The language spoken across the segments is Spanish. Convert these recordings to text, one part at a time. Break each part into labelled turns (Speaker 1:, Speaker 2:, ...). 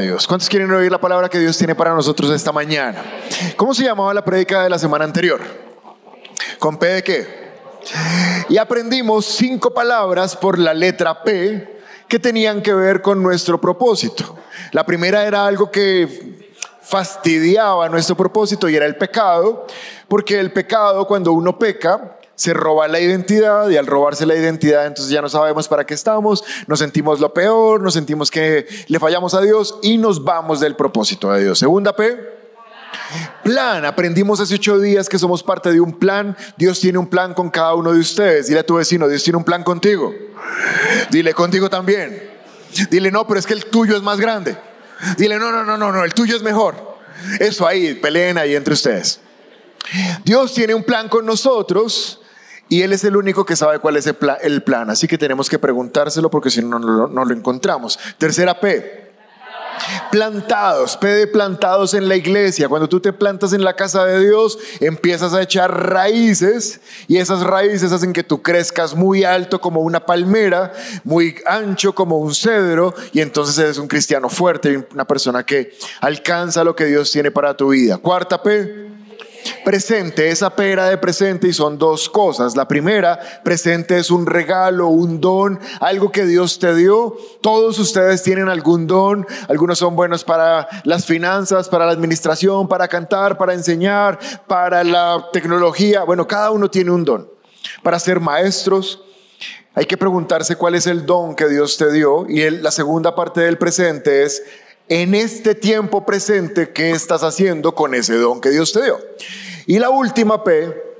Speaker 1: Dios. ¿Cuántos quieren oír la palabra que Dios tiene para nosotros esta mañana? ¿Cómo se llamaba la prédica de la semana anterior? ¿Con P de qué? Y aprendimos cinco palabras por la letra P que tenían que ver con nuestro propósito. La primera era algo que fastidiaba nuestro propósito y era el pecado, porque el pecado cuando uno peca se roba la identidad y al robarse la identidad entonces ya no sabemos para qué estamos, nos sentimos lo peor, nos sentimos que le fallamos a Dios y nos vamos del propósito de Dios. Segunda P, plan. Aprendimos hace ocho días que somos parte de un plan. Dios tiene un plan con cada uno de ustedes. Dile a tu vecino, Dios tiene un plan contigo. Dile contigo también. Dile, no, pero es que el tuyo es más grande. Dile, no, no, no, no, no, el tuyo es mejor. Eso ahí, peleen ahí entre ustedes. Dios tiene un plan con nosotros y Él es el único que sabe cuál es el plan. Así que tenemos que preguntárselo porque si no, no, no lo encontramos. Tercera P. Plantados, P de plantados en la iglesia. Cuando tú te plantas en la casa de Dios, empiezas a echar raíces y esas raíces hacen que tú crezcas muy alto como una palmera, muy ancho como un cedro y entonces eres un cristiano fuerte, una persona que alcanza lo que Dios tiene para tu vida. Cuarta P Presente, esa pera de presente y son dos cosas. La primera, presente es un regalo, un don, algo que Dios te dio. Todos ustedes tienen algún don. Algunos son buenos para las finanzas, para la administración, para cantar, para enseñar, para la tecnología. Bueno, cada uno tiene un don. Para ser maestros, hay que preguntarse cuál es el don que Dios te dio. Y la segunda parte del presente es en este tiempo presente, ¿qué estás haciendo con ese don que Dios te dio? Y la última P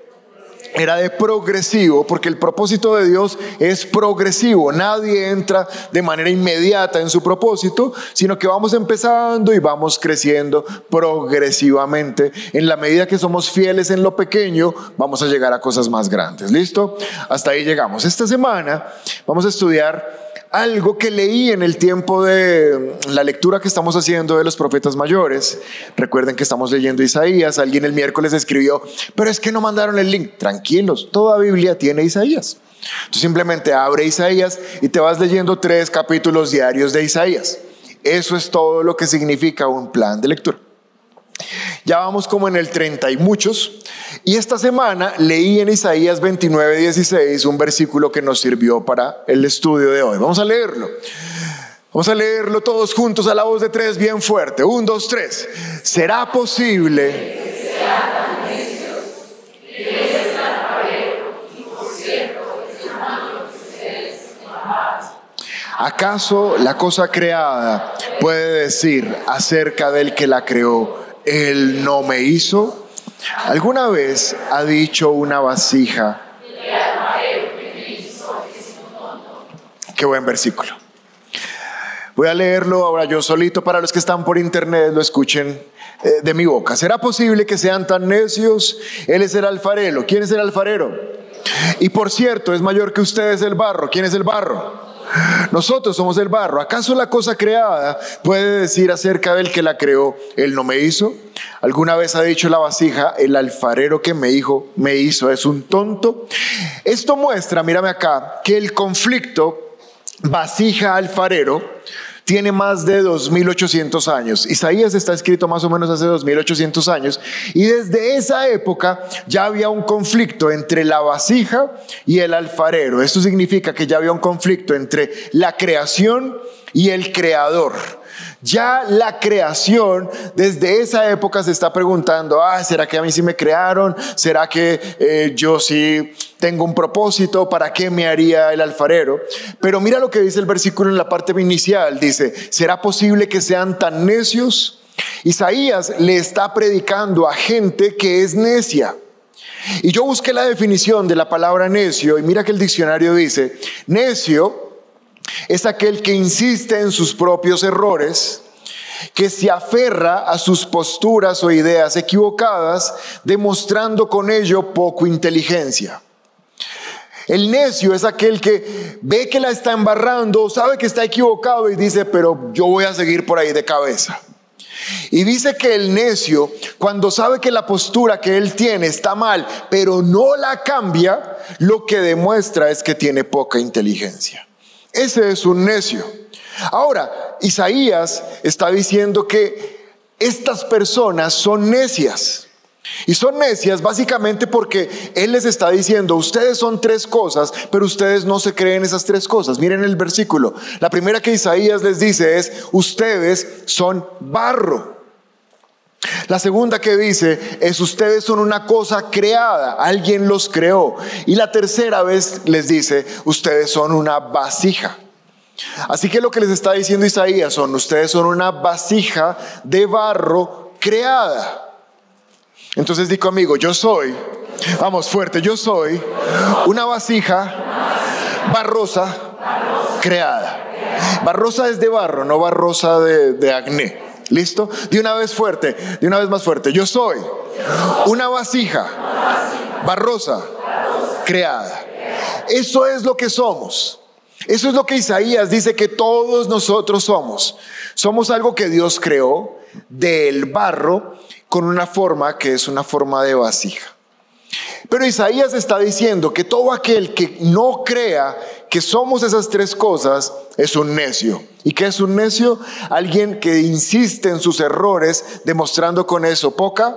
Speaker 1: era de progresivo, porque el propósito de Dios es progresivo. Nadie entra de manera inmediata en su propósito, sino que vamos empezando y vamos creciendo progresivamente. En la medida que somos fieles en lo pequeño, vamos a llegar a cosas más grandes. ¿Listo? Hasta ahí llegamos. Esta semana vamos a estudiar algo que leí en el tiempo de la lectura que estamos haciendo de los profetas mayores. Recuerden que estamos leyendo Isaías. Alguien el miércoles escribió, pero es que no mandaron el link. Tranquilos, toda Biblia tiene Isaías. Tú simplemente abre Isaías y te vas leyendo tres capítulos diarios de Isaías. Eso es todo lo que significa un plan de lectura. Ya vamos como en el 30 y muchos. Y esta semana leí en Isaías 29, 16 un versículo que nos sirvió para el estudio de hoy. Vamos a leerlo. Vamos a leerlo todos juntos a la voz de tres bien fuerte. Un, dos, tres. ¿Será posible? ¿Acaso la cosa creada puede decir acerca del que la creó? Él no me hizo. ¿Alguna vez ha dicho una vasija? Qué buen versículo. Voy a leerlo ahora yo solito para los que están por internet, lo escuchen eh, de mi boca. ¿Será posible que sean tan necios? Él es el alfarero. ¿Quién es el alfarero? Y por cierto, es mayor que ustedes el barro. ¿Quién es el barro? Nosotros somos el barro. ¿Acaso la cosa creada puede decir acerca del que la creó, él no me hizo? ¿Alguna vez ha dicho la vasija, el alfarero que me, dijo, me hizo es un tonto? Esto muestra, mírame acá, que el conflicto vasija-alfarero tiene más de 2800 años. Isaías está escrito más o menos hace 2800 años y desde esa época ya había un conflicto entre la vasija y el alfarero. Esto significa que ya había un conflicto entre la creación y el creador. Ya la creación desde esa época se está preguntando, ah, ¿será que a mí sí me crearon? ¿Será que eh, yo sí tengo un propósito? ¿Para qué me haría el alfarero? Pero mira lo que dice el versículo en la parte inicial, dice, ¿será posible que sean tan necios? Isaías le está predicando a gente que es necia. Y yo busqué la definición de la palabra necio y mira que el diccionario dice, necio es aquel que insiste en sus propios errores, que se aferra a sus posturas o ideas equivocadas, demostrando con ello poco inteligencia. El necio es aquel que ve que la está embarrando, sabe que está equivocado y dice, pero yo voy a seguir por ahí de cabeza. Y dice que el necio, cuando sabe que la postura que él tiene está mal, pero no la cambia, lo que demuestra es que tiene poca inteligencia. Ese es un necio. Ahora, Isaías está diciendo que estas personas son necias. Y son necias básicamente porque Él les está diciendo, ustedes son tres cosas, pero ustedes no se creen esas tres cosas. Miren el versículo. La primera que Isaías les dice es, ustedes son barro. La segunda que dice es, ustedes son una cosa creada, alguien los creó. Y la tercera vez les dice, ustedes son una vasija. Así que lo que les está diciendo Isaías son, ustedes son una vasija de barro creada. Entonces di conmigo, yo soy, vamos fuerte, yo soy una vasija barrosa creada. Barrosa es de barro, no barrosa de, de acné. ¿Listo? De una vez fuerte, de una vez más fuerte. Yo soy una vasija barrosa creada. Eso es lo que somos. Eso es lo que Isaías dice que todos nosotros somos. Somos algo que Dios creó del barro con una forma que es una forma de vasija. Pero Isaías está diciendo que todo aquel que no crea que somos esas tres cosas es un necio. ¿Y qué es un necio? Alguien que insiste en sus errores, demostrando con eso poca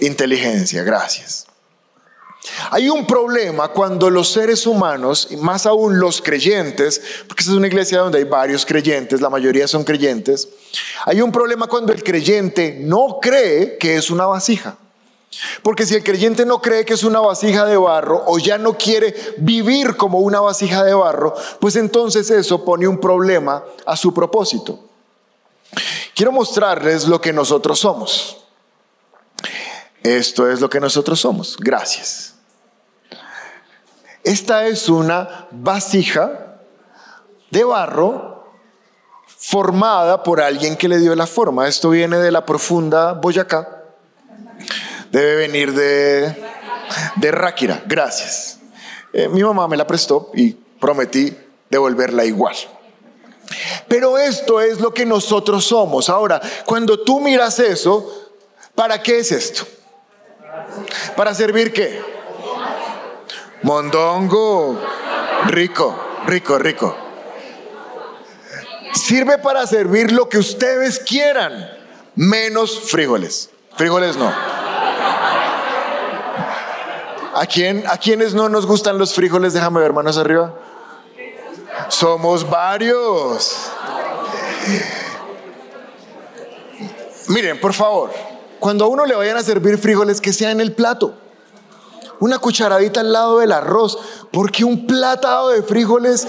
Speaker 1: inteligencia. Gracias. Hay un problema cuando los seres humanos, y más aún los creyentes, porque esta es una iglesia donde hay varios creyentes, la mayoría son creyentes, hay un problema cuando el creyente no cree que es una vasija. Porque si el creyente no cree que es una vasija de barro o ya no quiere vivir como una vasija de barro, pues entonces eso pone un problema a su propósito. Quiero mostrarles lo que nosotros somos. Esto es lo que nosotros somos. Gracias. Esta es una vasija de barro formada por alguien que le dio la forma. Esto viene de la profunda Boyacá. Debe venir de, de Ráquira. Gracias. Eh, mi mamá me la prestó y prometí devolverla igual. Pero esto es lo que nosotros somos. Ahora, cuando tú miras eso, ¿para qué es esto? ¿Para servir qué? Mondongo. Rico, rico, rico. Sirve para servir lo que ustedes quieran, menos frijoles. Frijoles no. ¿A, quién, ¿A quiénes no nos gustan los frijoles? Déjame ver manos arriba. Somos varios. Miren, por favor, cuando a uno le vayan a servir frijoles, que sea en el plato una cucharadita al lado del arroz, porque un platado de frijoles,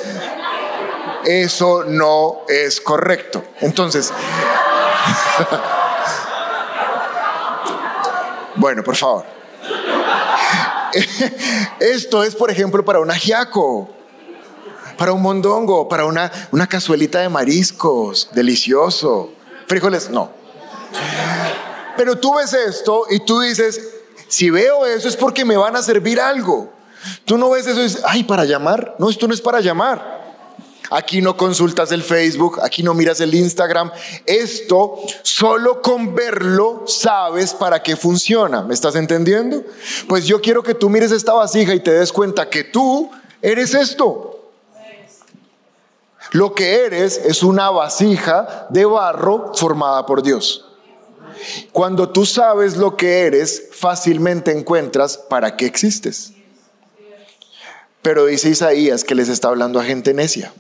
Speaker 1: eso no es correcto. Entonces, bueno, por favor. Esto es, por ejemplo, para un ajiaco, para un mondongo, para una, una cazuelita de mariscos, delicioso. Frijoles, no. Pero tú ves esto y tú dices, si veo eso es porque me van a servir algo. Tú no ves eso y dices, ay, para llamar. No, esto no es para llamar. Aquí no consultas el Facebook, aquí no miras el Instagram. Esto solo con verlo sabes para qué funciona. ¿Me estás entendiendo? Pues yo quiero que tú mires esta vasija y te des cuenta que tú eres esto. Lo que eres es una vasija de barro formada por Dios. Cuando tú sabes lo que eres, fácilmente encuentras para qué existes. Pero dice Isaías que les está hablando a gente necia.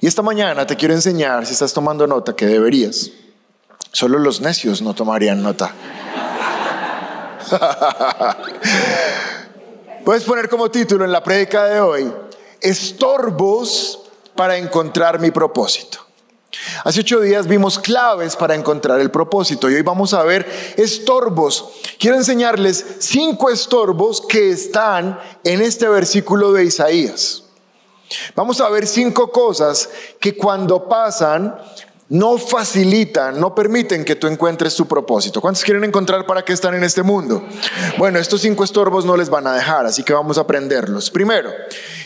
Speaker 1: Y esta mañana te quiero enseñar, si estás tomando nota, que deberías. Solo los necios no tomarían nota. Puedes poner como título en la prédica de hoy, estorbos para encontrar mi propósito. Hace ocho días vimos claves para encontrar el propósito y hoy vamos a ver estorbos. Quiero enseñarles cinco estorbos que están en este versículo de Isaías. Vamos a ver cinco cosas que cuando pasan no facilitan, no permiten que tú encuentres tu propósito. ¿Cuántos quieren encontrar para qué están en este mundo? Bueno, estos cinco estorbos no les van a dejar, así que vamos a aprenderlos. Primero,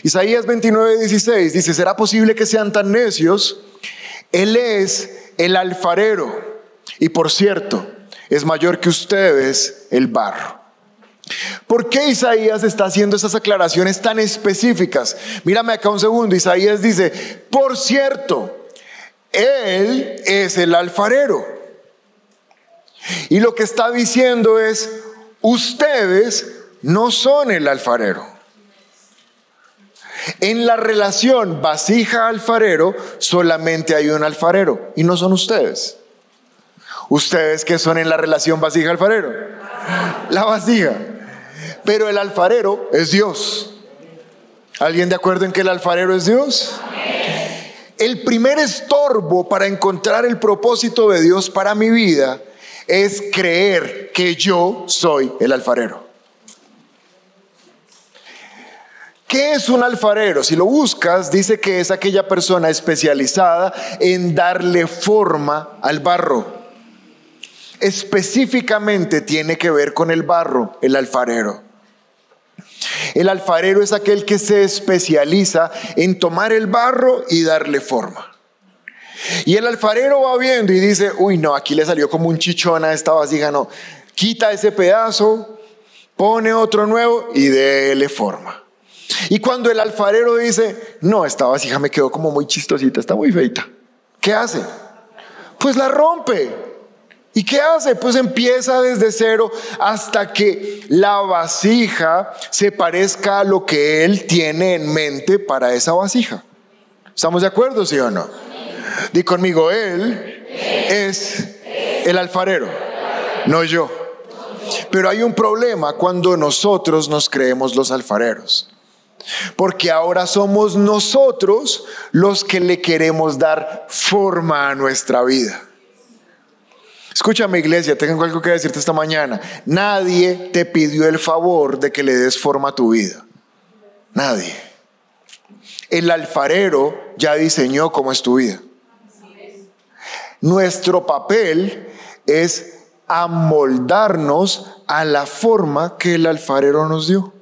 Speaker 1: Isaías 29, 16 dice, ¿será posible que sean tan necios? Él es el alfarero y por cierto, es mayor que ustedes el barro. ¿Por qué Isaías está haciendo esas aclaraciones tan específicas? Mírame acá un segundo. Isaías dice, por cierto, Él es el alfarero. Y lo que está diciendo es, ustedes no son el alfarero. En la relación vasija-alfarero solamente hay un alfarero y no son ustedes. ¿Ustedes que son en la relación vasija-alfarero? La vasija. Pero el alfarero es Dios. ¿Alguien de acuerdo en que el alfarero es Dios? El primer estorbo para encontrar el propósito de Dios para mi vida es creer que yo soy el alfarero. ¿Qué es un alfarero? Si lo buscas, dice que es aquella persona especializada en darle forma al barro. Específicamente tiene que ver con el barro, el alfarero. El alfarero es aquel que se especializa en tomar el barro y darle forma. Y el alfarero va viendo y dice, uy, no, aquí le salió como un chichón a esta vasija, no, quita ese pedazo, pone otro nuevo y déle forma. Y cuando el alfarero dice, no, esta vasija me quedó como muy chistosita, está muy feita, ¿qué hace? Pues la rompe. ¿Y qué hace? Pues empieza desde cero hasta que la vasija se parezca a lo que él tiene en mente para esa vasija. ¿Estamos de acuerdo, sí o no? Di conmigo, él es el alfarero, no yo. Pero hay un problema cuando nosotros nos creemos los alfareros. Porque ahora somos nosotros los que le queremos dar forma a nuestra vida. Escúchame iglesia, tengo algo que decirte esta mañana. Nadie te pidió el favor de que le des forma a tu vida. Nadie. El alfarero ya diseñó cómo es tu vida. Nuestro papel es amoldarnos a la forma que el alfarero nos dio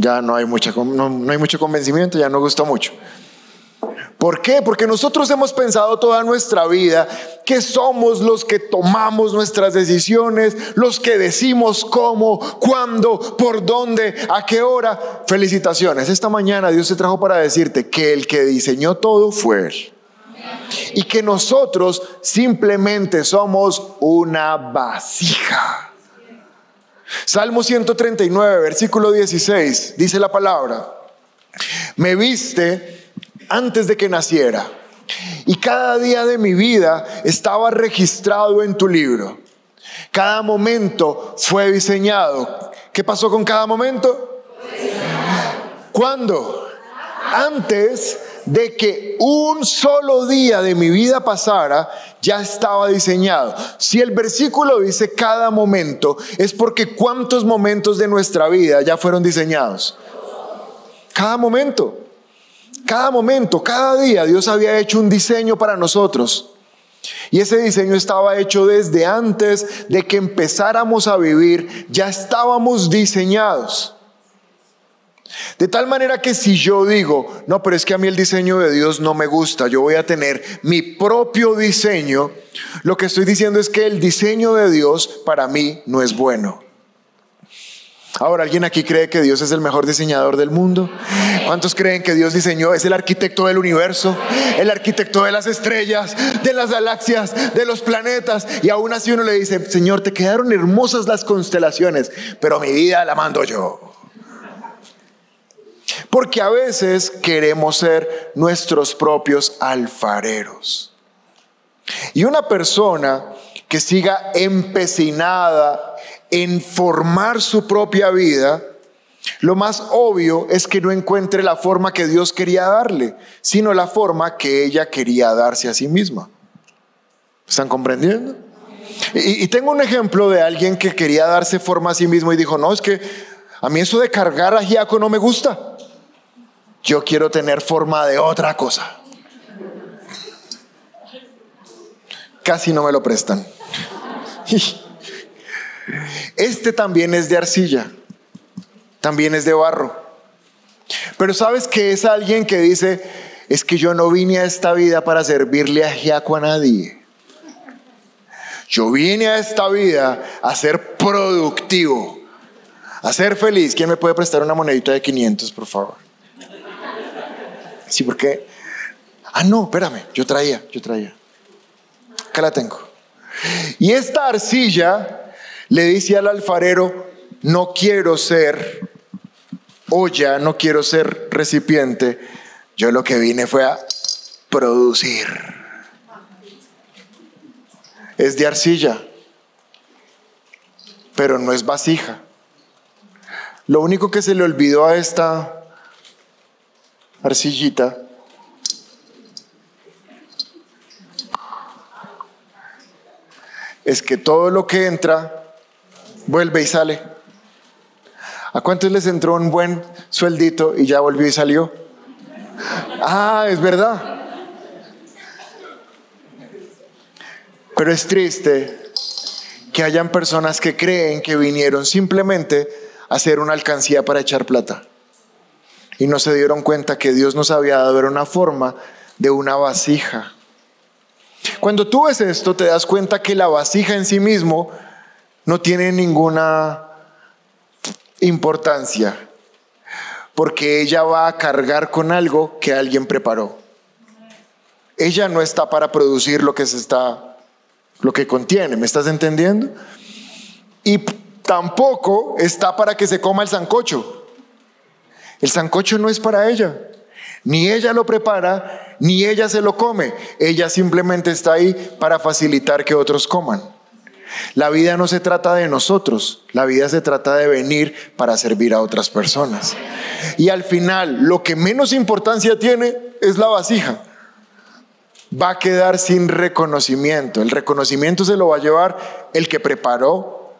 Speaker 1: ya no hay, mucha, no, hay mucho convencimiento, ya no gusta mucho. ¿Por qué? Porque nosotros hemos pensado toda nuestra vida que somos los que tomamos nuestras decisiones, los que decimos cómo, cuándo, por dónde, a qué hora. Felicitaciones. Esta mañana Dios te trajo para decirte que el que diseñó todo fue Él. Y que nosotros simplemente somos una vasija. Salmo 139, versículo 16, dice la palabra, me viste antes de que naciera y cada día de mi vida estaba registrado en tu libro. Cada momento fue diseñado. ¿Qué pasó con cada momento? ¿Cuándo? Antes de que un solo día de mi vida pasara, ya estaba diseñado. Si el versículo dice cada momento, es porque cuántos momentos de nuestra vida ya fueron diseñados. Cada momento, cada momento, cada día Dios había hecho un diseño para nosotros. Y ese diseño estaba hecho desde antes de que empezáramos a vivir, ya estábamos diseñados. De tal manera que si yo digo, no, pero es que a mí el diseño de Dios no me gusta, yo voy a tener mi propio diseño, lo que estoy diciendo es que el diseño de Dios para mí no es bueno. Ahora, ¿alguien aquí cree que Dios es el mejor diseñador del mundo? ¿Cuántos creen que Dios diseñó, es el arquitecto del universo, el arquitecto de las estrellas, de las galaxias, de los planetas? Y aún así uno le dice, Señor, te quedaron hermosas las constelaciones, pero mi vida la mando yo. Porque a veces queremos ser nuestros propios alfareros. Y una persona que siga empecinada en formar su propia vida, lo más obvio es que no encuentre la forma que Dios quería darle, sino la forma que ella quería darse a sí misma. ¿Están comprendiendo? Y, tengo un ejemplo de alguien que quería darse forma a sí mismo y dijo, no, es que a mí eso de cargar a Giaco no me gusta yo quiero tener forma de otra cosa. Casi no me lo prestan. Este también es de arcilla, también es de barro. Pero sabes que es alguien que dice, es que yo no vine a esta vida para servirle a Giaco a nadie. Yo vine a esta vida a ser productivo, a ser feliz. ¿Quién me puede prestar una monedita de 500, por favor? Sí, porque... Ah, no, espérame, yo traía, yo traía. Acá la tengo. Y esta arcilla le dice al alfarero, no quiero ser olla, no quiero ser recipiente. Yo lo que vine fue a producir. Es de arcilla, pero no es vasija. Lo único que se le olvidó a esta arcillita es que todo lo que entra vuelve y sale. ¿A cuántos les entró un buen sueldito y ya volvió y salió? Ah, es verdad. Pero es triste que hayan personas que creen que vinieron simplemente a hacer una alcancía para echar plata. Y no se dieron cuenta que Dios nos había dado una forma de una vasija. Cuando tú ves esto, te das cuenta que la vasija en sí mismo no tiene ninguna importancia, porque ella va a cargar con algo que alguien preparó. Ella no está para producir lo que se está lo que contiene, ¿me estás entendiendo? Y tampoco está para que se coma el sancocho. El sancocho no es para ella. Ni ella lo prepara, ni ella se lo come. Ella simplemente está ahí para facilitar que otros coman. La vida no se trata de nosotros, la vida se trata de venir para servir a otras personas. Y al final, lo que menos importancia tiene es la vasija. Va a quedar sin reconocimiento. El reconocimiento se lo va a llevar el que preparó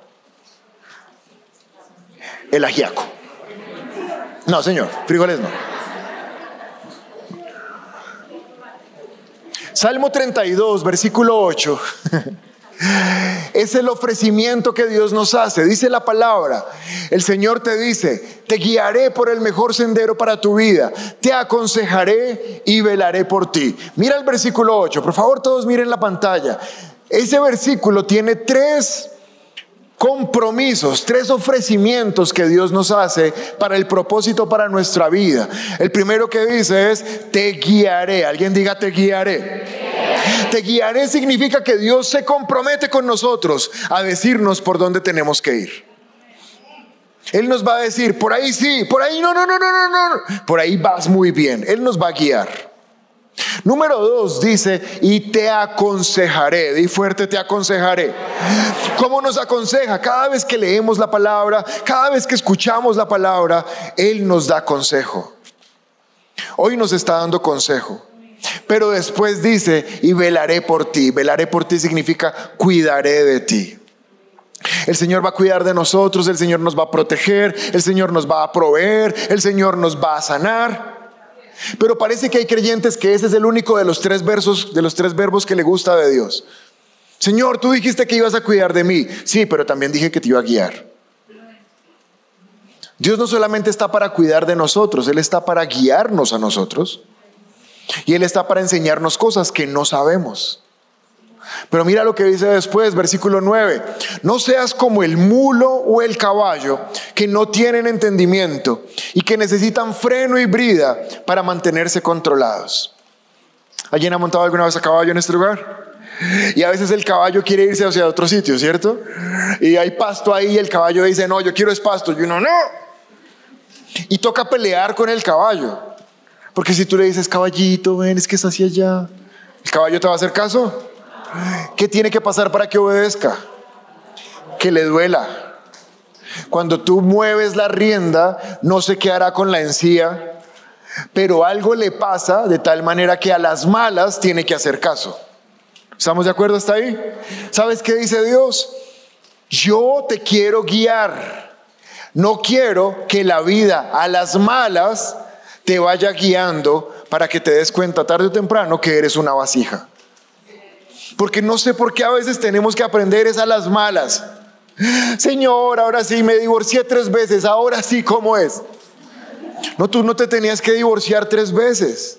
Speaker 1: el ajiaco. No, señor, frijoles no. Salmo 32, versículo 8. Es el ofrecimiento que Dios nos hace. Dice la palabra. El Señor te dice, te guiaré por el mejor sendero para tu vida. Te aconsejaré y velaré por ti. Mira el versículo 8. Por favor, todos miren la pantalla. Ese versículo tiene tres compromisos, tres ofrecimientos que Dios nos hace para el propósito para nuestra vida. El primero que dice es, te guiaré. Alguien diga, te guiaré. Te guiaré significa que Dios se compromete con nosotros a decirnos por dónde tenemos que ir. Él nos va a decir, por ahí sí, por ahí no, no, no, no, no, no, por ahí vas muy bien. Él nos va a guiar. Número dos dice, y te aconsejaré, di fuerte, te aconsejaré. ¿Cómo nos aconseja? Cada vez que leemos la palabra, cada vez que escuchamos la palabra, Él nos da consejo. Hoy nos está dando consejo. Pero después dice, y velaré por ti. Velaré por ti significa cuidaré de ti. El Señor va a cuidar de nosotros, el Señor nos va a proteger, el Señor nos va a proveer, el Señor nos va a sanar. Pero parece que hay creyentes que ese es el único de los tres versos, de los tres verbos que le gusta de Dios. Señor, tú dijiste que ibas a cuidar de mí. Sí, pero también dije que te iba a guiar. Dios no solamente está para cuidar de nosotros, Él está para guiarnos a nosotros. Y Él está para enseñarnos cosas que no sabemos. Pero mira lo que dice después, versículo 9. No seas como el mulo o el caballo que no tienen entendimiento y que necesitan freno y brida para mantenerse controlados. ¿Alguien ha montado alguna vez a caballo en este lugar? Y a veces el caballo quiere irse hacia otro sitio, ¿cierto? Y hay pasto ahí y el caballo dice, no, yo quiero es pasto. Y uno, no. Y toca pelear con el caballo. Porque si tú le dices, caballito, ven, es que es hacia allá, ¿el caballo te va a hacer caso? ¿Qué tiene que pasar para que obedezca? Que le duela. Cuando tú mueves la rienda, no sé qué hará con la encía, pero algo le pasa de tal manera que a las malas tiene que hacer caso. ¿Estamos de acuerdo hasta ahí? ¿Sabes qué dice Dios? Yo te quiero guiar. No quiero que la vida a las malas te vaya guiando para que te des cuenta tarde o temprano que eres una vasija. Porque no sé por qué a veces tenemos que aprender es a las malas. Señor, ahora sí me divorcié tres veces, ahora sí, ¿cómo es? No, tú no te tenías que divorciar tres veces.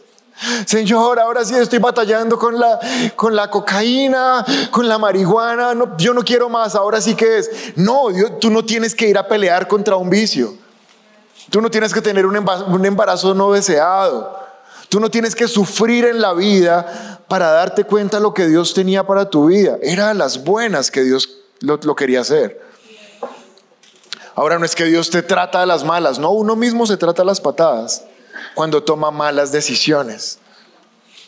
Speaker 1: Señor, ahora sí estoy batallando con la, con la cocaína, con la marihuana, yo no quiero más, ahora sí que es. No, tú no tienes que ir a pelear contra un vicio. Tú no tienes que tener un embarazo, no deseado. Tú no tienes que sufrir en la vida para darte cuenta lo que Dios tenía para tu vida. Era las buenas que Dios lo, lo quería hacer. Ahora no es que Dios te trata de las malas, no, uno mismo se trata las patadas cuando toma malas decisiones.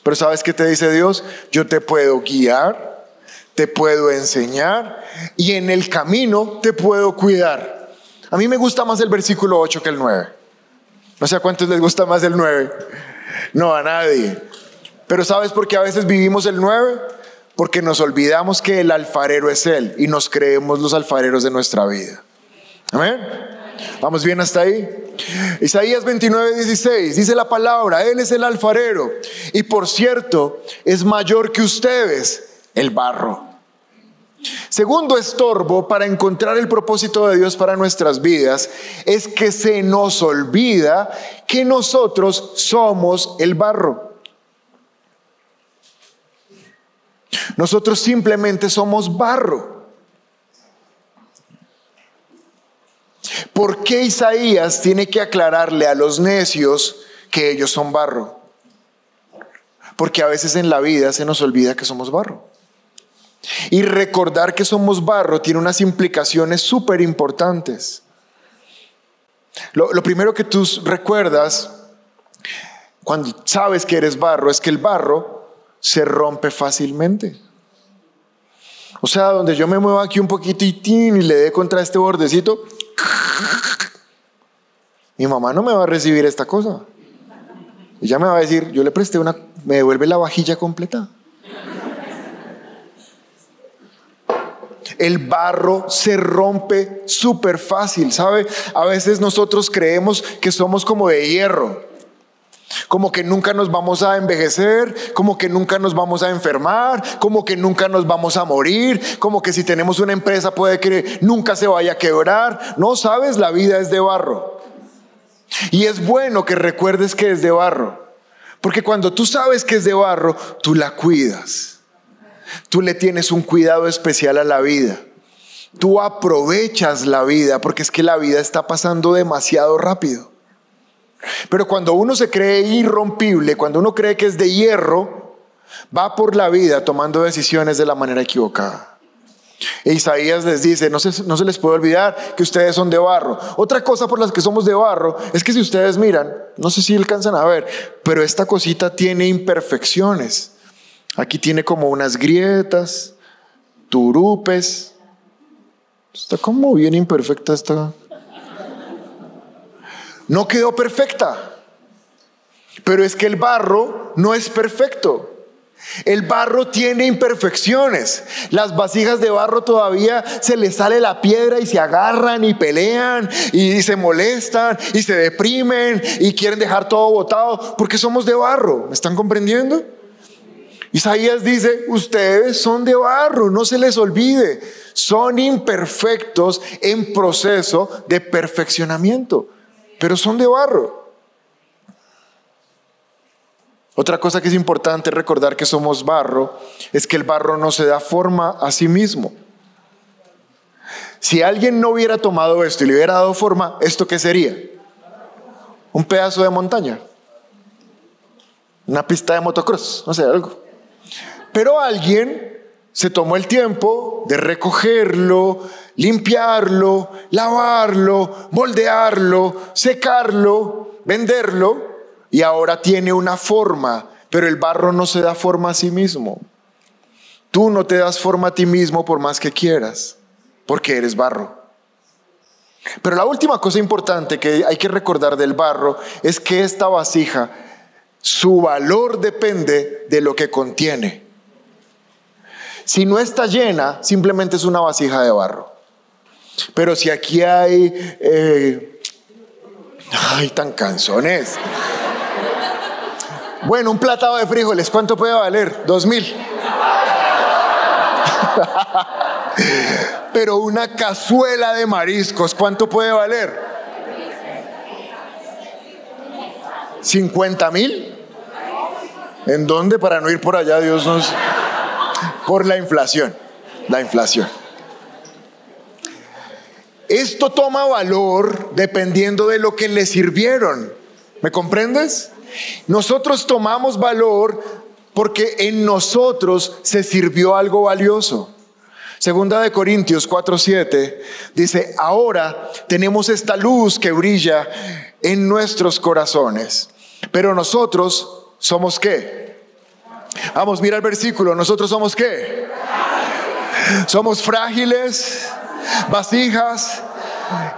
Speaker 1: Pero ¿sabes qué te dice Dios? Yo te puedo guiar, te puedo enseñar y en el camino te puedo cuidar. A mí me gusta más el versículo 8 que el 9. No sé a cuántos les gusta más el 9. No, a nadie. Pero ¿sabes por qué a veces vivimos el 9? Porque nos olvidamos que el alfarero es Él y nos creemos los alfareros de nuestra vida. Amén. ¿Vamos bien hasta ahí? Isaías 29, 16 dice la palabra, Él es el alfarero y por cierto es mayor que ustedes, el barro. Segundo estorbo para encontrar el propósito de Dios para nuestras vidas es que se nos olvida que nosotros somos el barro. Nosotros simplemente somos barro. ¿Por qué Isaías tiene que aclararle a los necios que ellos son barro? Porque a veces en la vida se nos olvida que somos barro. Y recordar que somos barro tiene unas implicaciones súper importantes. Lo, primero que tú recuerdas cuando sabes que eres barro es que el barro se rompe fácilmente. O sea, donde yo me muevo aquí un poquitín y le dé contra este bordecito, mi mamá no me va a recibir esta cosa. Ella me va a decir, yo le presté una, me devuelve la vajilla completa. El barro se rompe súper fácil, ¿sabe? A veces nosotros creemos que somos como de hierro, como que nunca nos vamos a envejecer, como que nunca nos vamos a enfermar, como que nunca nos vamos a morir, como que si tenemos una empresa puede que nunca se vaya a quebrar. No, sabes, la vida es de barro. Y es bueno que recuerdes que es de barro, porque cuando tú sabes que es de barro, tú la cuidas. Tú le tienes un cuidado especial a la vida. Tú aprovechas la vida porque es que la vida está pasando demasiado rápido. Pero cuando uno se cree irrompible, cuando uno cree que es de hierro, va por la vida tomando decisiones de la manera equivocada. E Isaías les dice, no se, no se les puede olvidar que ustedes son de barro. Otra cosa por las que somos de barro es que si ustedes miran, no sé si alcanzan a ver, pero esta cosita tiene imperfecciones. Aquí tiene como unas grietas, turupes. Está como bien imperfecta esta. No quedó perfecta. Pero es que el barro no es perfecto. El barro tiene imperfecciones. Las vasijas de barro todavía se les sale la piedra y se agarran y pelean y se molestan y se deprimen y quieren dejar todo botado porque somos de barro. ¿Me están comprendiendo? Isaías dice, ustedes son de barro, no se les olvide, son imperfectos en proceso de perfeccionamiento, pero son de barro. Otra cosa que es importante recordar que somos barro es que el barro no se da forma a sí mismo. Si alguien no hubiera tomado esto y le hubiera dado forma, ¿esto qué sería? Un pedazo de montaña. Una pista de motocross, no sé, algo. Pero alguien se tomó el tiempo de recogerlo, limpiarlo, lavarlo, moldearlo, secarlo, venderlo y ahora tiene una forma, pero el barro no se da forma a sí mismo. Tú no te das forma a ti mismo por más que quieras, porque eres barro. Pero la última cosa importante que hay que recordar del barro es que esta vasija, su valor depende de lo que contiene. Si no está llena, simplemente es una vasija de barro. Pero si aquí hay... Eh, ay, tan canzones. Bueno, un platado de frijoles, ¿cuánto puede valer? Dos mil. Pero una cazuela de mariscos, ¿cuánto puede valer? ¿50 mil? ¿En dónde? Para no ir por allá, Dios nos... Por la inflación, la inflación. Esto toma valor dependiendo de lo que le sirvieron. ¿Me comprendes? Nosotros tomamos valor porque en nosotros se sirvió algo valioso. Segunda de Corintios 4:7 dice, ahora tenemos esta luz que brilla en nuestros corazones, pero nosotros somos qué? Vamos, mira el versículo, nosotros somos qué? Somos frágiles, vasijas,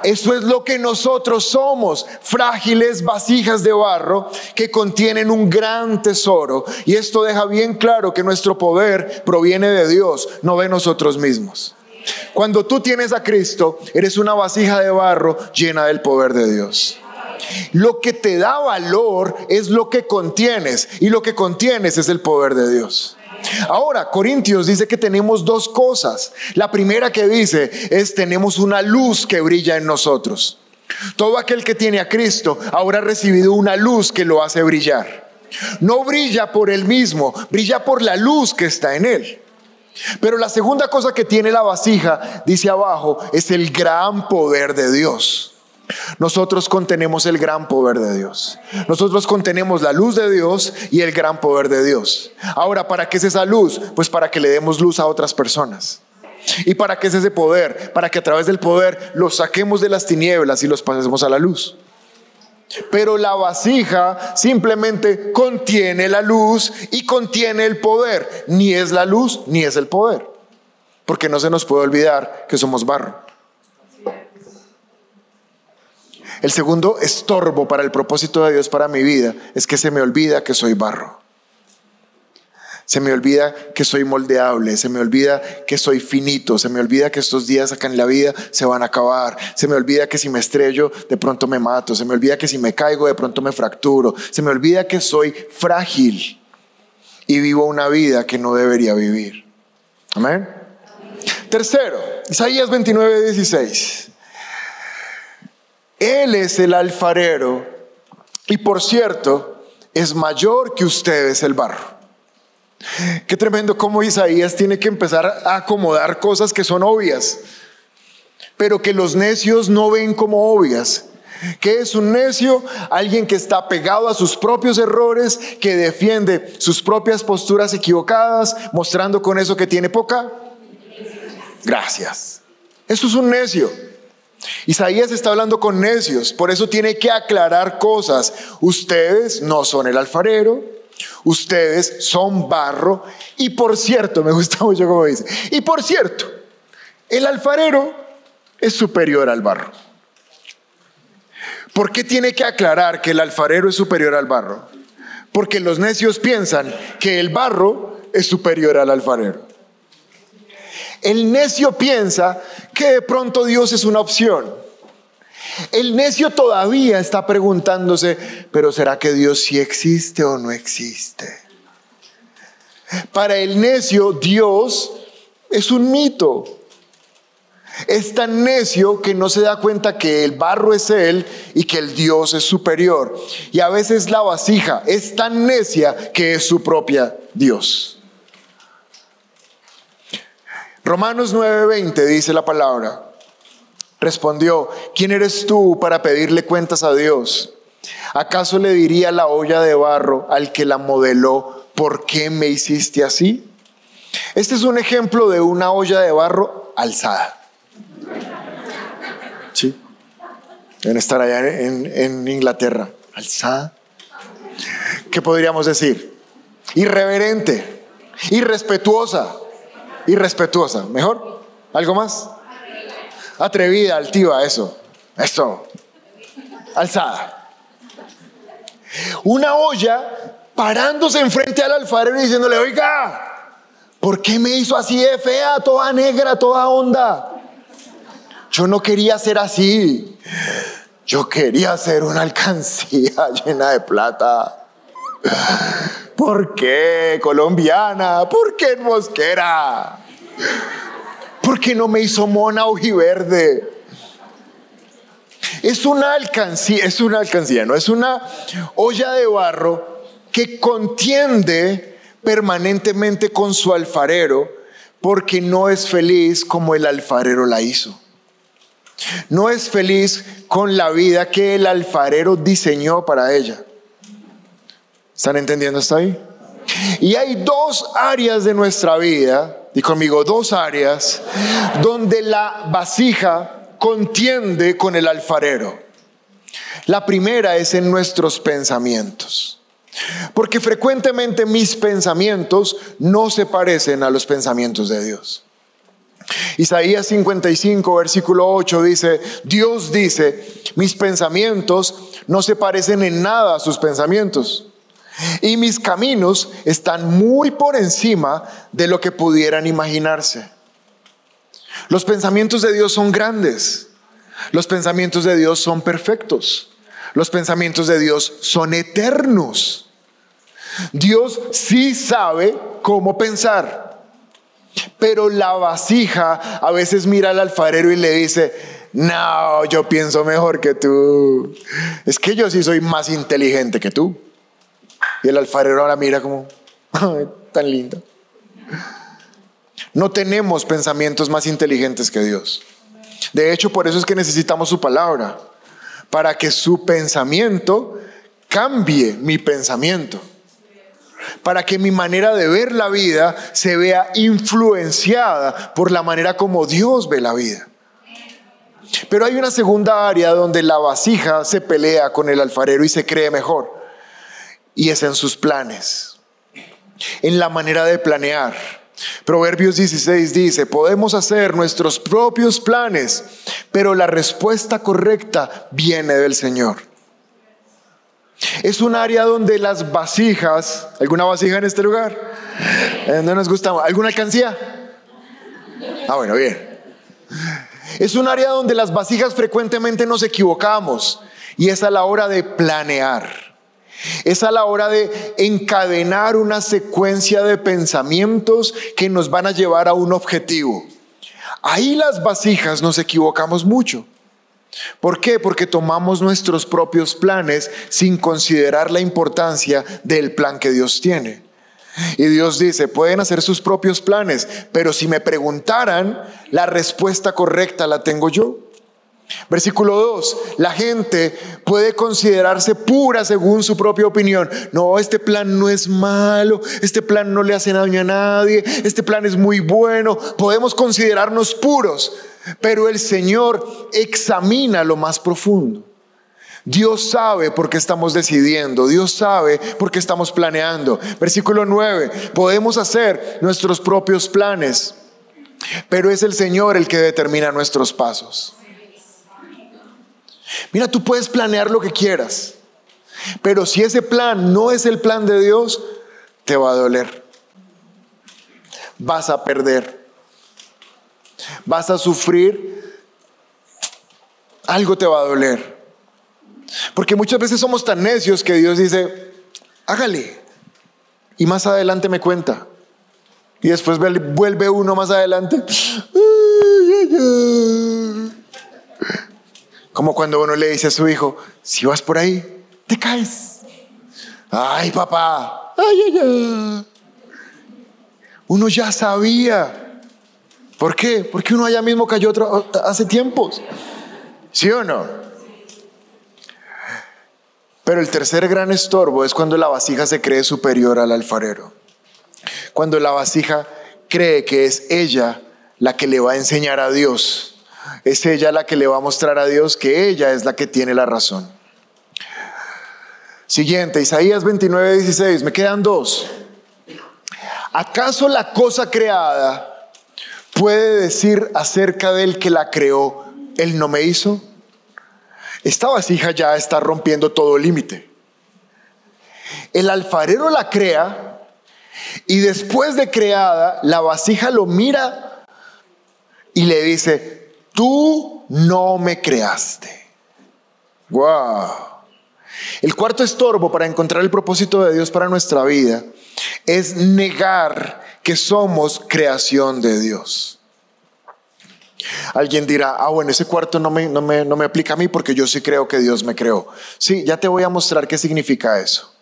Speaker 1: eso es lo que nosotros somos, frágiles vasijas de barro que contienen un gran tesoro. Y esto deja bien claro que nuestro poder proviene de Dios, no de nosotros mismos. Cuando tú tienes a Cristo, eres una vasija de barro llena del poder de Dios. Lo que te da valor es lo que contienes y lo que contienes es el poder de Dios. Ahora, Corintios dice que tenemos dos cosas. La primera que dice es tenemos una luz que brilla en nosotros. Todo aquel que tiene a Cristo ahora ha recibido una luz que lo hace brillar. No brilla por él mismo, brilla por la luz que está en él. Pero la segunda cosa que tiene la vasija, dice abajo, es el gran poder de Dios. Nosotros contenemos el gran poder de Dios. Nosotros contenemos la luz de Dios y el gran poder de Dios. Ahora, ¿para qué es esa luz? Pues para que le demos luz a otras personas. ¿Y para qué es ese poder? Para que a través del poder los saquemos de las tinieblas y los pasemos a la luz. Pero la vasija simplemente contiene la luz y contiene el poder. Ni es la luz ni es el poder. Porque no se nos puede olvidar que somos barro. El segundo estorbo para el propósito de Dios para mi vida es que se me olvida que soy barro. Se me olvida que soy moldeable, se me olvida que soy finito, se me olvida que estos días acá en la vida se van a acabar, se me olvida que si me estrello de pronto me mato, se me olvida que si me caigo de pronto me fracturo, se me olvida que soy frágil y vivo una vida que no debería vivir. Amén. Tercero, Isaías 29, 16. Él es el alfarero y por cierto, es mayor que ustedes el barro. Qué tremendo como Isaías tiene que empezar a acomodar cosas que son obvias, pero que los necios no ven como obvias. ¿Qué es un necio? Alguien que está pegado a sus propios errores, que defiende sus propias posturas equivocadas, mostrando con eso que tiene poca. Gracias. Eso es un necio. Isaías está hablando con necios, por eso tiene que aclarar cosas. Ustedes no son el alfarero, ustedes son barro. Y por cierto, me gusta mucho como dice, y por cierto, el alfarero es superior al barro. ¿Por qué tiene que aclarar que el alfarero es superior al barro? Porque los necios piensan que el barro es superior al alfarero. El necio piensa que de pronto Dios es una opción. El necio todavía está preguntándose, pero ¿será que Dios sí existe o no existe? Para el necio, Dios es un mito. Es tan necio que no se da cuenta que el barro es Él y que el Dios es superior. Y a veces la vasija es tan necia que es su propia Dios. Romanos 9:20 dice la palabra. Respondió, ¿quién eres tú para pedirle cuentas a Dios? ¿Acaso le diría la olla de barro al que la modeló, ¿por qué me hiciste así? Este es un ejemplo de una olla de barro alzada. Sí. Deben estar allá en, en Inglaterra. Alzada. ¿Qué podríamos decir? Irreverente, irrespetuosa irrespetuosa. ¿Mejor? ¿Algo más? Atrevida, altiva, eso. Eso. Alzada. Una olla parándose enfrente al alfarero y diciéndole, oiga, ¿por qué me hizo así de fea, toda negra, toda honda? Yo no quería ser así. Yo quería ser una alcancía llena de plata. ¿Por qué colombiana? ¿Por qué mosquera? ¿Por qué no me hizo mona ojiverde? Es una alcancía, es una alcancía, no es una olla de barro que contiende permanentemente con su alfarero porque no es feliz como el alfarero la hizo. No es feliz con la vida que el alfarero diseñó para ella. ¿Están entendiendo hasta ahí? Y hay dos áreas de nuestra vida, y conmigo, dos áreas, donde la vasija contiende con el alfarero. La primera es en nuestros pensamientos. Porque frecuentemente mis pensamientos no se parecen a los pensamientos de Dios. Isaías 55, versículo 8 dice, Dios dice, mis pensamientos no se parecen en nada a sus pensamientos y mis caminos están muy por encima de lo que pudieran imaginarse. Los pensamientos de Dios son grandes. Los pensamientos de Dios son perfectos. Los pensamientos de Dios son eternos. Dios sí sabe cómo pensar. Pero la vasija a veces mira al alfarero y le dice, no, yo pienso mejor que tú. Es que yo sí soy más inteligente que tú. Y el alfarero ahora mira como, tan lindo. No tenemos pensamientos más inteligentes que Dios. De hecho, por eso es que necesitamos su palabra, para que su pensamiento cambie mi pensamiento, para que mi manera de ver la vida se vea influenciada por la manera como Dios ve la vida. Pero hay una segunda área donde la vasija se pelea con el alfarero y se cree mejor y es en sus planes, en la manera de planear. Proverbios 16 dice, podemos hacer nuestros propios planes, pero la respuesta correcta viene del Señor. Es un área donde las vasijas, ¿alguna vasija en este lugar? Eh, ¿No nos gusta? ¿Alguna alcancía? Ah, bueno, bien. Es un área donde las vasijas frecuentemente nos equivocamos y es a la hora de planear. Es a la hora de encadenar una secuencia de pensamientos que nos van a llevar a un objetivo. Ahí las vasijas nos equivocamos mucho. ¿Por qué? Porque tomamos nuestros propios planes sin considerar la importancia del plan que Dios tiene. Y Dios dice, pueden hacer sus propios planes, pero si me preguntaran, la respuesta correcta la tengo yo. Versículo 2, la gente puede considerarse pura según su propia opinión. No, este plan no es malo, este plan no le hace daño a nadie, este plan es muy bueno, podemos considerarnos puros, pero el Señor examina lo más profundo. Dios sabe por qué estamos decidiendo, Dios sabe por qué estamos planeando. Versículo 9, podemos hacer nuestros propios planes, pero es el Señor el que determina nuestros pasos. Mira, tú puedes planear lo que quieras, pero si ese plan no es el plan de Dios, te va a doler. Vas a perder. Vas a sufrir. Algo te va a doler. Porque muchas veces somos tan necios que Dios dice, hágale. Y más adelante me cuenta. Y después vuelve uno más adelante. Como cuando uno le dice a su hijo, si vas por ahí, te caes. Ay, papá. Ay, ay, ay. Uno ya sabía. ¿Por qué? Porque uno allá mismo cayó hace tiempos. ¿Sí o no? Pero el tercer gran estorbo es cuando la vasija se cree superior al alfarero. Cuando la vasija cree que es ella la que le va a enseñar a Dios es ella la que le va a mostrar a Dios que ella es la que tiene la razón. Siguiente, Isaías 29, 16, me quedan dos. ¿Acaso la cosa creada puede decir acerca del que la creó, él no me hizo? Esta vasija ya está rompiendo todo límite. El alfarero la crea y después de creada, la vasija lo mira y le dice, tú no me creaste. Wow. El cuarto estorbo para encontrar el propósito de Dios para nuestra vida es negar que somos creación de Dios. Alguien dirá, ah, bueno, ese cuarto no me, no, me, no me aplica a mí porque yo sí creo que Dios me creó. Sí, ya te voy a mostrar qué significa eso.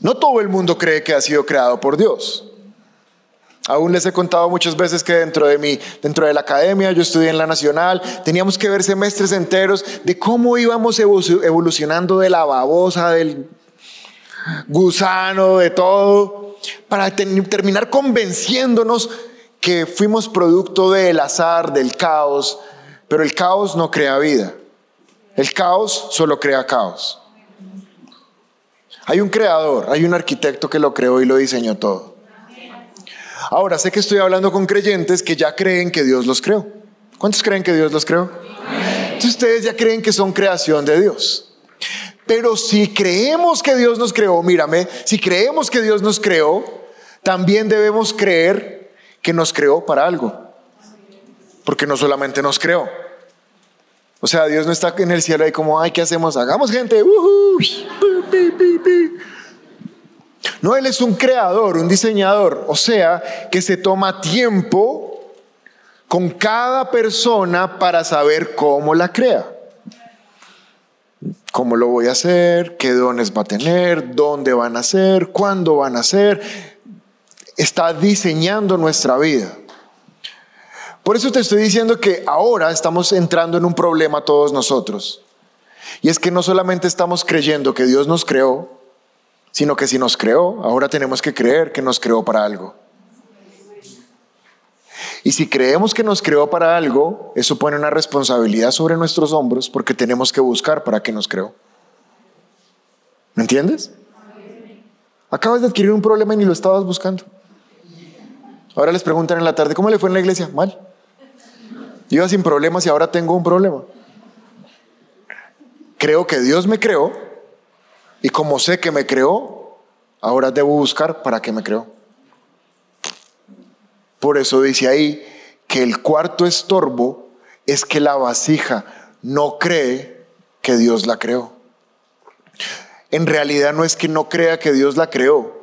Speaker 1: No todo el mundo cree que ha sido creado por Dios. Aún les he contado muchas veces que dentro de mi, dentro de la academia, yo estudié en la Nacional, teníamos que ver semestres enteros de cómo íbamos evolucionando de la babosa, del gusano, de todo, para terminar convenciéndonos que fuimos producto del azar, del caos, pero el caos no crea vida. El caos solo crea caos. Hay un creador, hay un arquitecto que lo creó y lo diseñó todo. Ahora, sé que estoy hablando con creyentes que ya creen que Dios los creó. ¿Cuántos creen que Dios los creó? Entonces ustedes ya creen que son creación de Dios. Pero si creemos que Dios nos creó, mírame, si creemos que Dios nos creó, también debemos creer que nos creó para algo. Porque no solamente nos creó. O sea, Dios no está en el cielo ahí como, ay, ¿qué hacemos? Hagamos gente. No, Él es un creador, un diseñador, o sea, que se toma tiempo con cada persona para saber cómo la crea. ¿Cómo lo voy a hacer? ¿Qué dones va a tener? ¿Dónde van a ser? ¿Cuándo van a ser? Está diseñando nuestra vida. Por eso te estoy diciendo que ahora estamos entrando en un problema todos nosotros. Y es que no solamente estamos creyendo que Dios nos creó, sino que si nos creó, ahora tenemos que creer que nos creó para algo. Y si creemos que nos creó para algo, eso pone una responsabilidad sobre nuestros hombros porque tenemos que buscar para qué nos creó. ¿Me entiendes? Acabas de adquirir un problema y ni lo estabas buscando. Ahora les preguntan en la tarde, ¿cómo le fue en la iglesia? Mal. Iba sin problemas y ahora tengo un problema. Creo que Dios me creó y como sé que me creó, ahora debo buscar para qué me creó. Por eso dice ahí que el cuarto estorbo es que la vasija no cree que Dios la creó. En realidad no es que no crea que Dios la creó,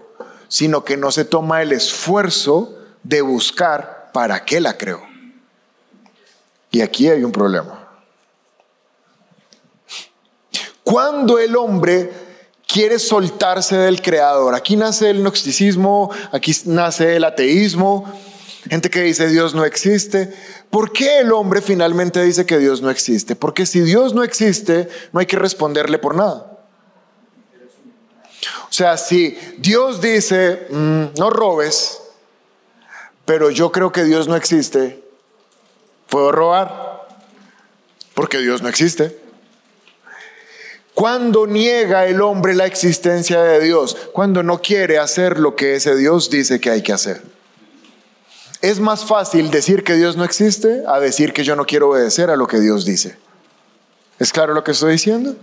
Speaker 1: sino que no se toma el esfuerzo de buscar para qué la creó. Y aquí hay un problema. Cuando el hombre quiere soltarse del creador. Aquí nace el gnosticismo, aquí nace el ateísmo, gente que dice Dios no existe. ¿Por qué el hombre finalmente dice que Dios no existe? Porque si Dios no existe, no hay que responderle por nada. O sea, si Dios dice, mm, no robes, pero yo creo que Dios no existe, puedo robar, porque Dios no existe. Cuando niega el hombre la existencia de Dios, cuando no quiere hacer lo que ese Dios dice que hay que hacer. Es más fácil decir que Dios no existe a decir que yo no quiero obedecer a lo que Dios dice. ¿Es claro lo que estoy diciendo?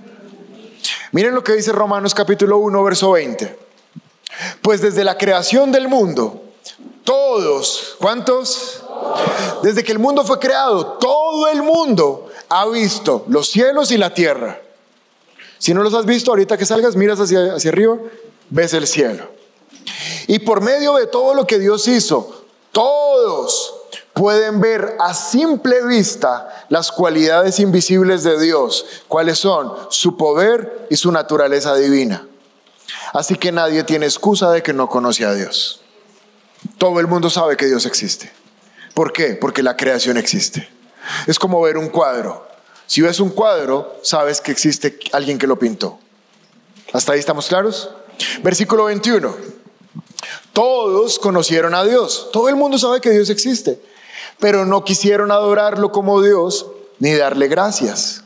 Speaker 1: Miren lo que dice Romanos capítulo 1, verso 20. Pues desde la creación del mundo, todos, ¿cuántos? Desde que el mundo fue creado, todo el mundo ha visto los cielos y la tierra si no los has visto, ahorita que salgas, miras hacia, hacia arriba, ves el cielo. Y por medio de todo lo que Dios hizo, todos pueden ver a simple vista las cualidades invisibles de Dios, cuáles son su poder y su naturaleza divina. Así que nadie tiene excusa de que no conoce a Dios. Todo el mundo sabe que Dios existe. ¿Por qué? Porque la creación existe. Es como ver un cuadro. Si ves un cuadro, sabes que existe alguien que lo pintó. ¿Hasta ahí estamos claros? Versículo 21. Todos conocieron a Dios. Todo el mundo sabe que Dios existe, pero no quisieron adorarlo como Dios ni darle gracias.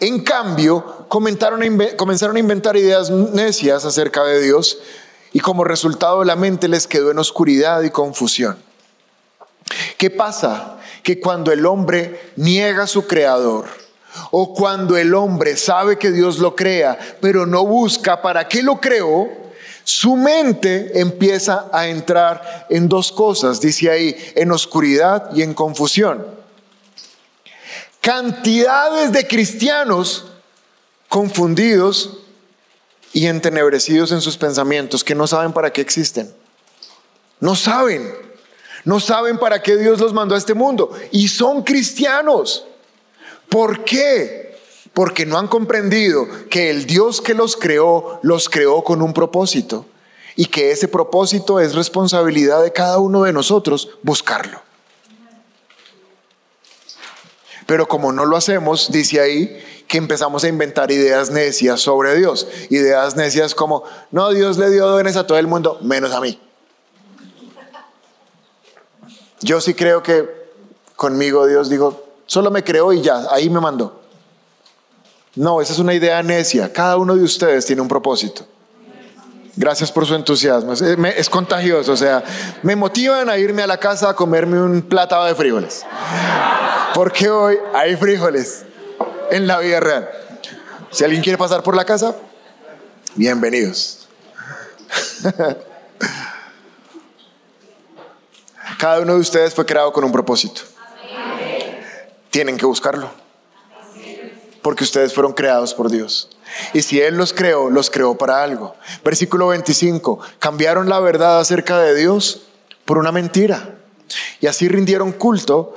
Speaker 1: En cambio, comenzaron a inventar ideas necias acerca de Dios y como resultado la mente les quedó en oscuridad y confusión. ¿Qué pasa? Que cuando el hombre niega a su creador, o cuando el hombre sabe que Dios lo crea, pero no busca para qué lo creó, su mente empieza a entrar en dos cosas, dice ahí, en oscuridad y en confusión. Cantidades de cristianos confundidos y entenebrecidos en sus pensamientos que no saben para qué existen. No saben, no saben para qué Dios los mandó a este mundo y son cristianos. ¿Por qué? porque no han comprendido que el Dios que los creó, los creó con un propósito y que ese propósito es responsabilidad de cada uno de nosotros buscarlo. Pero como no lo hacemos, dice ahí que empezamos a inventar ideas necias sobre Dios. Ideas necias como, no, Dios le dio dones a todo el mundo, menos a mí. Yo sí creo que conmigo Dios dijo, solo me creó y ya, ahí me mandó. No, esa es una idea necia. Cada uno de ustedes tiene un propósito. Gracias por su entusiasmo. Es, contagioso, o sea, me motivan a irme a la casa a comerme un platado de frijoles. Porque hoy hay frijoles en la vida real. Si alguien quiere pasar por la casa, bienvenidos. Cada uno de ustedes fue creado con un propósito. Tienen que buscarlo. Porque ustedes fueron creados por Dios. Y si Él los creó, los creó para algo. Versículo 25, cambiaron la verdad acerca de Dios por una mentira. Y así rindieron culto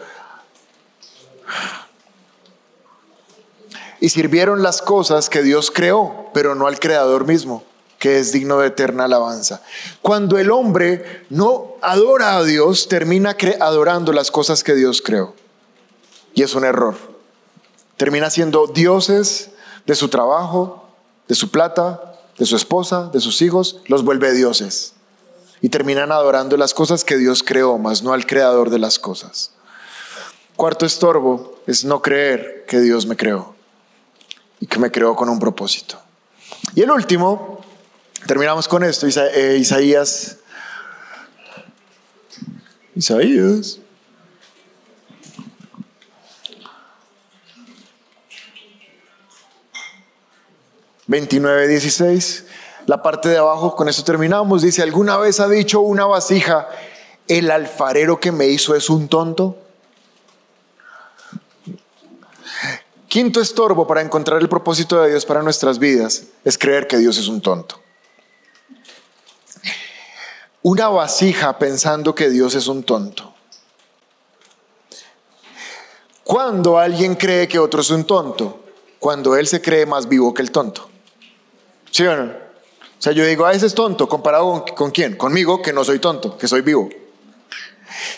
Speaker 1: y sirvieron las cosas que Dios creó, pero no al Creador mismo, que es digno de eterna alabanza. Cuando el hombre no adora a Dios, termina adorando las cosas que Dios creó. Y es un error. Termina siendo dioses de su trabajo, de su plata, de su esposa, de sus hijos, los vuelve dioses. Y terminan adorando las cosas que Dios creó, más no al creador de las cosas. Cuarto estorbo es no creer que Dios me creó y que me creó con un propósito. Y el último, terminamos con esto, eh, Isaías. Isaías 29, 16. La parte de abajo, con eso terminamos, dice, ¿alguna vez ha dicho una vasija, el alfarero que me hizo es un tonto? Quinto estorbo para encontrar el propósito de Dios para nuestras vidas es creer que Dios es un tonto. Una vasija pensando que Dios es un tonto. Cuando alguien cree que otro es un tonto, cuando él se cree más vivo que el tonto. ¿Sí o no? O sea, yo digo, ah, ese es tonto, comparado con, quién? Conmigo, que no soy tonto, que soy vivo.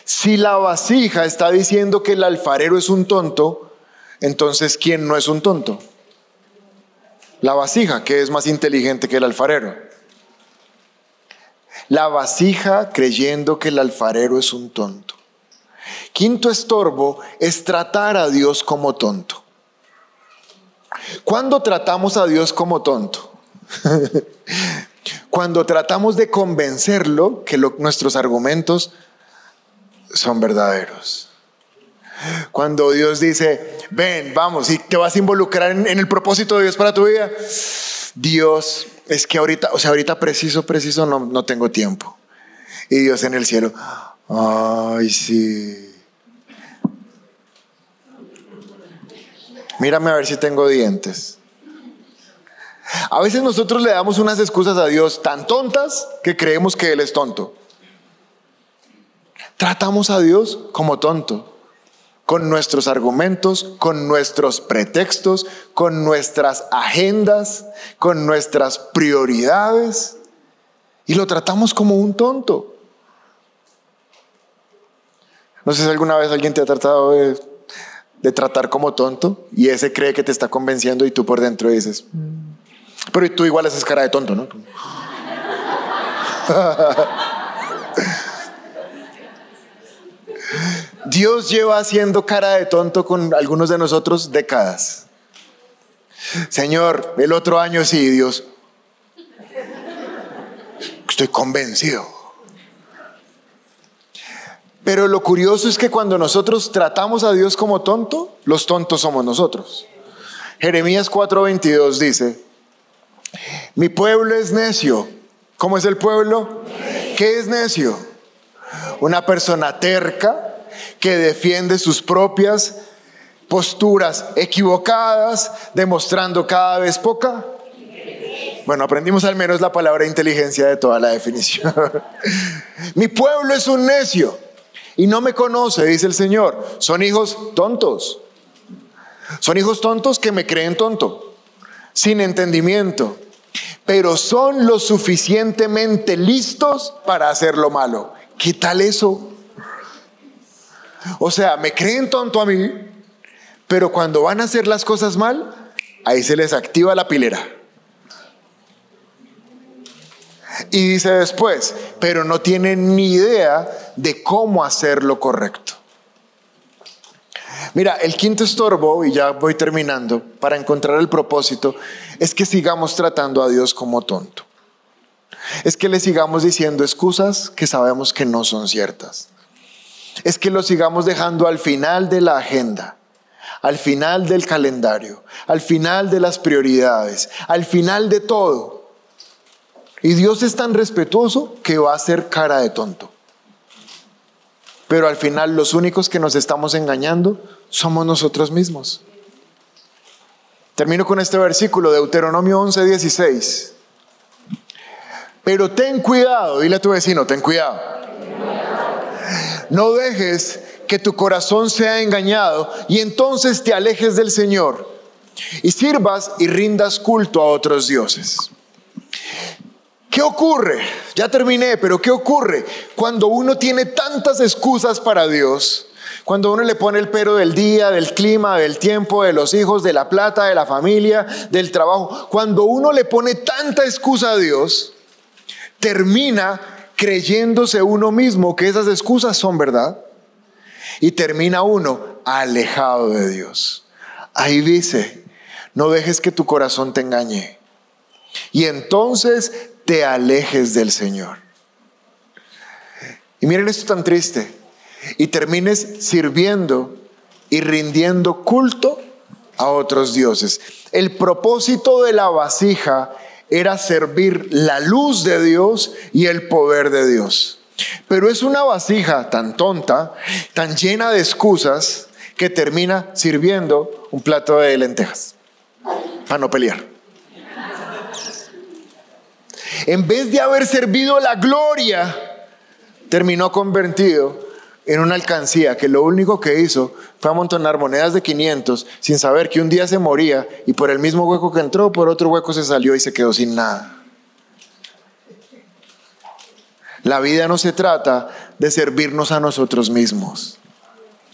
Speaker 1: Si la vasija está diciendo que el alfarero es un tonto, entonces ¿quién no es un tonto? La vasija, que es más inteligente que el alfarero. La vasija creyendo que el alfarero es un tonto. Quinto estorbo es tratar a Dios como tonto. ¿Cuándo tratamos a Dios como tonto? Cuando tratamos de convencerlo que nuestros argumentos son verdaderos. Cuando Dios dice, ven, vamos, y te vas a involucrar en, el propósito de Dios para tu vida. Dios, es que ahorita, o sea, ahorita preciso, preciso, no, no tengo tiempo. Y Dios en el cielo, ay, sí. Mírame a ver si tengo dientes. A veces nosotros le damos unas excusas a Dios tan tontas que creemos que Él es tonto. Tratamos a Dios como tonto, con nuestros argumentos, con nuestros pretextos, con nuestras agendas, con nuestras prioridades, y lo tratamos como un tonto. No sé si alguna vez alguien te ha tratado de, tratar como tonto y ese cree que te está convenciendo y tú por dentro dices, pero tú igual haces cara de tonto, ¿no? Dios lleva haciendo cara de tonto con algunos de nosotros décadas. Señor, el otro año sí, Dios. Estoy convencido. Pero lo curioso es que cuando nosotros tratamos a Dios como tonto, los tontos somos nosotros. Jeremías 4:22 dice, mi pueblo es necio. ¿Cómo es el pueblo? ¿Qué es necio? Una persona terca que defiende sus propias posturas equivocadas, demostrando cada vez poca. Bueno, aprendimos al menos la palabra inteligencia de toda la definición. Mi pueblo es un necio y no me conoce, dice el Señor. Son hijos tontos. Son hijos tontos que me creen tonto, sin entendimiento, pero son lo suficientemente listos para hacer lo malo. ¿Qué tal eso? O sea, me creen tonto a mí, pero cuando van a hacer las cosas mal, ahí se les activa la pilera. Y dice después, pero no tienen ni idea de cómo hacer lo correcto. Mira, el quinto estorbo, y ya voy terminando, para encontrar el propósito, es que sigamos tratando a Dios como tonto. Es que le sigamos diciendo excusas que sabemos que no son ciertas. Es que lo sigamos dejando al final de la agenda, al final del calendario, al final de las prioridades, al final de todo. Y Dios es tan respetuoso que va a ser cara de tonto. Pero al final los únicos que nos estamos engañando somos nosotros mismos. Termino con este versículo, Deuteronomio 11, 16. Pero ten cuidado, dile a tu vecino, ten cuidado. No dejes que tu corazón sea engañado y entonces te alejes del Señor y sirvas y rindas culto a otros dioses. ¿Qué ocurre? Ya terminé, pero ¿qué ocurre cuando uno tiene tantas excusas para Dios? Cuando uno le pone el pero del día, del clima, del tiempo, de los hijos, de la plata, de la familia, del trabajo. Cuando uno le pone tanta excusa a Dios, termina creyéndose uno mismo que esas excusas son verdad. Y termina uno alejado de Dios. Ahí dice, no dejes que tu corazón te engañe. Y entonces te alejes del Señor. Y miren esto tan triste. Y termines sirviendo y rindiendo culto a otros dioses. El propósito de la vasija era servir la luz de Dios y el poder de Dios. Pero es una vasija tan tonta, tan llena de excusas, que termina sirviendo un plato de lentejas para no pelear en vez de haber servido la gloria, terminó convertido en una alcancía que lo único que hizo fue amontonar monedas de 500 sin saber que un día se moría y por el mismo hueco que entró, por otro hueco se salió y se quedó sin nada. La vida no se trata de servirnos a nosotros mismos.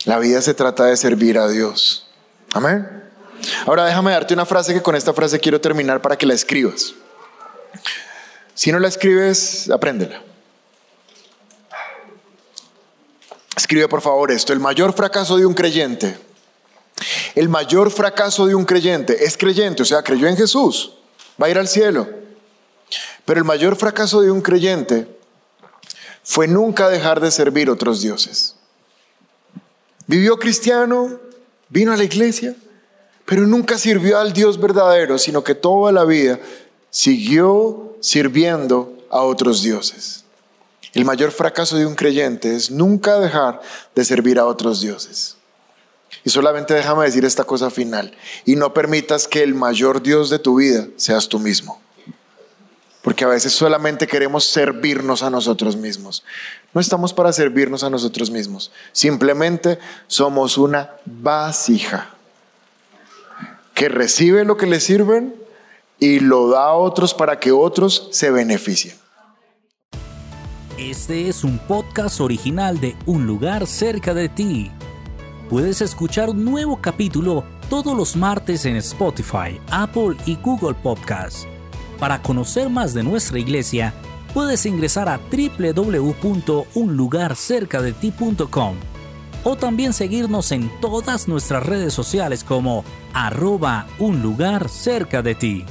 Speaker 1: La vida se trata de servir a Dios. Amén. Ahora déjame darte una frase que con esta frase quiero terminar para que la escribas. Si no la escribes, apréndela. Escribe por favor esto. El mayor fracaso de un creyente, el mayor fracaso de un creyente es creyente, o sea, creyó en Jesús, va a ir al cielo. Pero el mayor fracaso de un creyente fue nunca dejar de servir otros dioses. Vivió cristiano, vino a la iglesia, pero nunca sirvió al Dios verdadero, sino que toda la vida siguió sirviendo a otros dioses. El mayor fracaso de un creyente es nunca dejar de servir a otros dioses. Y solamente déjame decir esta cosa final. Y no permitas que el mayor Dios de tu vida seas tú mismo. Porque a veces solamente queremos servirnos a nosotros mismos. No estamos para servirnos a nosotros mismos. Simplemente somos una vasija que recibe lo que le sirven y lo da a otros para que otros se beneficien.
Speaker 2: Este es un podcast original de Un lugar cerca de ti. Puedes escuchar un nuevo capítulo todos los martes en Spotify, Apple y Google Podcasts. Para conocer más de nuestra iglesia, puedes ingresar a www.unlugarcercadeti.com o también seguirnos en todas nuestras redes sociales como arroba un lugar cerca de ti.